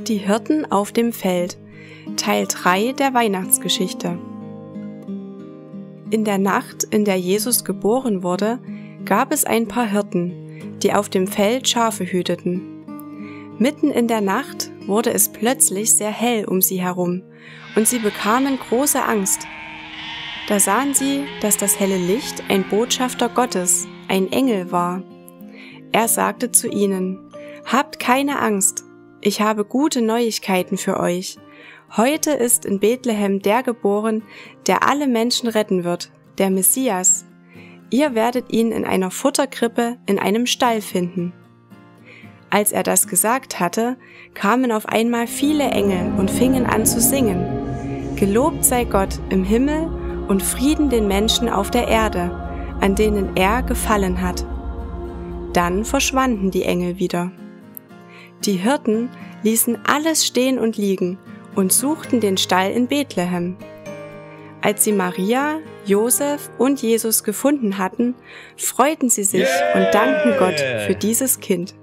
Die Hirten auf dem Feld Teil 3 der Weihnachtsgeschichte In der Nacht, in der Jesus geboren wurde, gab es ein paar Hirten, die auf dem Feld Schafe hüteten. Mitten in der Nacht wurde es plötzlich sehr hell um sie herum, und sie bekamen große Angst. Da sahen sie, dass das helle Licht ein Botschafter Gottes, ein Engel war. Er sagte zu ihnen, Habt keine Angst, ich habe gute Neuigkeiten für euch. Heute ist in Bethlehem der geboren, der alle Menschen retten wird, der Messias. Ihr werdet ihn in einer Futterkrippe in einem Stall finden. Als er das gesagt hatte, kamen auf einmal viele Engel und fingen an zu singen. Gelobt sei Gott im Himmel und Frieden den Menschen auf der Erde, an denen er gefallen hat. Dann verschwanden die Engel wieder. Die Hirten ließen alles stehen und liegen und suchten den Stall in Bethlehem. Als sie Maria, Josef und Jesus gefunden hatten, freuten sie sich yeah. und dankten Gott für dieses Kind.